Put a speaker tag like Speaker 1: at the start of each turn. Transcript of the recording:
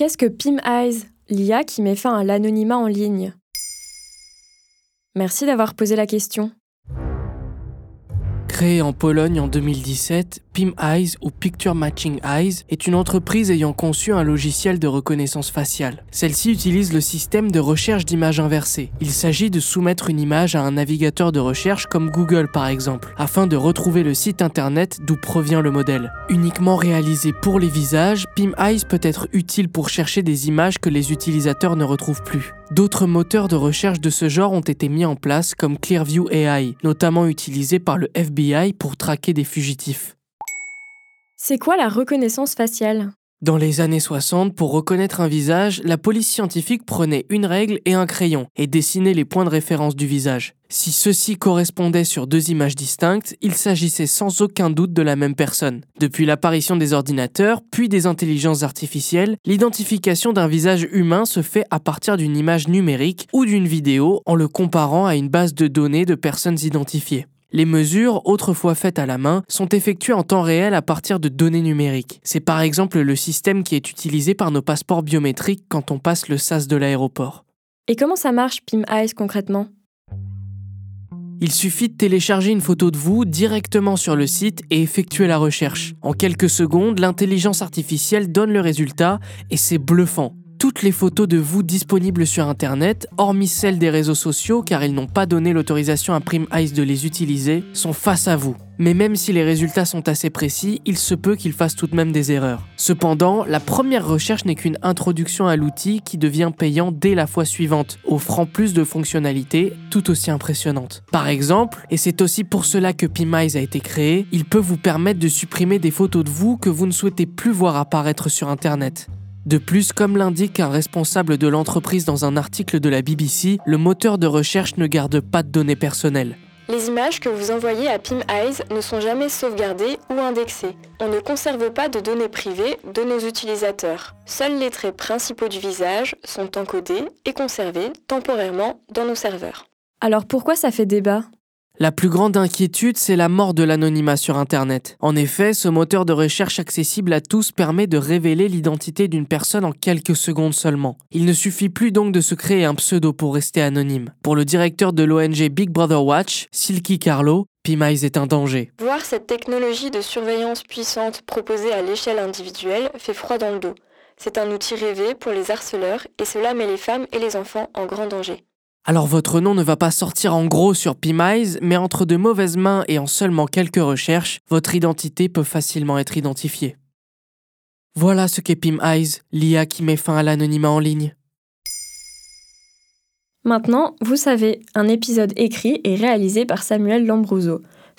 Speaker 1: Qu'est-ce que Pim Eyes, l'IA qui met fin à l'anonymat en ligne? Merci d'avoir posé la question.
Speaker 2: Créée en Pologne en 2017, Pim Eyes ou Picture Matching Eyes est une entreprise ayant conçu un logiciel de reconnaissance faciale. Celle-ci utilise le système de recherche d'images inversée. Il s'agit de soumettre une image à un navigateur de recherche comme Google par exemple, afin de retrouver le site internet d'où provient le modèle. Uniquement réalisé pour les visages, Pim Eyes peut être utile pour chercher des images que les utilisateurs ne retrouvent plus. D'autres moteurs de recherche de ce genre ont été mis en place comme Clearview AI, notamment utilisé par le FBI pour traquer des fugitifs.
Speaker 1: C'est quoi la reconnaissance faciale?
Speaker 2: Dans les années 60, pour reconnaître un visage, la police scientifique prenait une règle et un crayon et dessinait les points de référence du visage. Si ceux-ci correspondaient sur deux images distinctes, il s'agissait sans aucun doute de la même personne. Depuis l'apparition des ordinateurs, puis des intelligences artificielles, l'identification d'un visage humain se fait à partir d'une image numérique ou d'une vidéo en le comparant à une base de données de personnes identifiées. Les mesures, autrefois faites à la main, sont effectuées en temps réel à partir de données numériques. C'est par exemple le système qui est utilisé par nos passeports biométriques quand on passe le SAS de l'aéroport.
Speaker 1: Et comment ça marche Pim Eyes concrètement?
Speaker 2: Il suffit de télécharger une photo de vous directement sur le site et effectuer la recherche. En quelques secondes, l'intelligence artificielle donne le résultat et c'est bluffant toutes les photos de vous disponibles sur Internet, hormis celles des réseaux sociaux car ils n'ont pas donné l'autorisation à Prime Ice de les utiliser, sont face à vous. Mais même si les résultats sont assez précis, il se peut qu'ils fassent tout de même des erreurs. Cependant, la première recherche n'est qu'une introduction à l'outil qui devient payant dès la fois suivante, offrant plus de fonctionnalités tout aussi impressionnantes. Par exemple, et c'est aussi pour cela que Pimize a été créé, il peut vous permettre de supprimer des photos de vous que vous ne souhaitez plus voir apparaître sur Internet. De plus, comme l'indique un responsable de l'entreprise dans un article de la BBC, le moteur de recherche ne garde pas de données personnelles.
Speaker 1: Les images que vous envoyez à Pim Eyes ne sont jamais sauvegardées ou indexées. On ne conserve pas de données privées de nos utilisateurs. Seuls les traits principaux du visage sont encodés et conservés temporairement dans nos serveurs. Alors pourquoi ça fait débat?
Speaker 2: La plus grande inquiétude, c'est la mort de l'anonymat sur Internet. En effet, ce moteur de recherche accessible à tous permet de révéler l'identité d'une personne en quelques secondes seulement. Il ne suffit plus donc de se créer un pseudo pour rester anonyme. Pour le directeur de l'ONG Big Brother Watch, Silky Carlo, Pimize est un danger.
Speaker 1: Voir cette technologie de surveillance puissante proposée à l'échelle individuelle fait froid dans le dos. C'est un outil rêvé pour les harceleurs et cela met les femmes et les enfants en grand danger.
Speaker 2: Alors votre nom ne va pas sortir en gros sur Pimize, mais entre de mauvaises mains et en seulement quelques recherches, votre identité peut facilement être identifiée. Voilà ce qu'est Pimize, l'IA qui met fin à l'anonymat en ligne.
Speaker 1: Maintenant, vous savez, un épisode écrit et réalisé par Samuel Lambrouzo.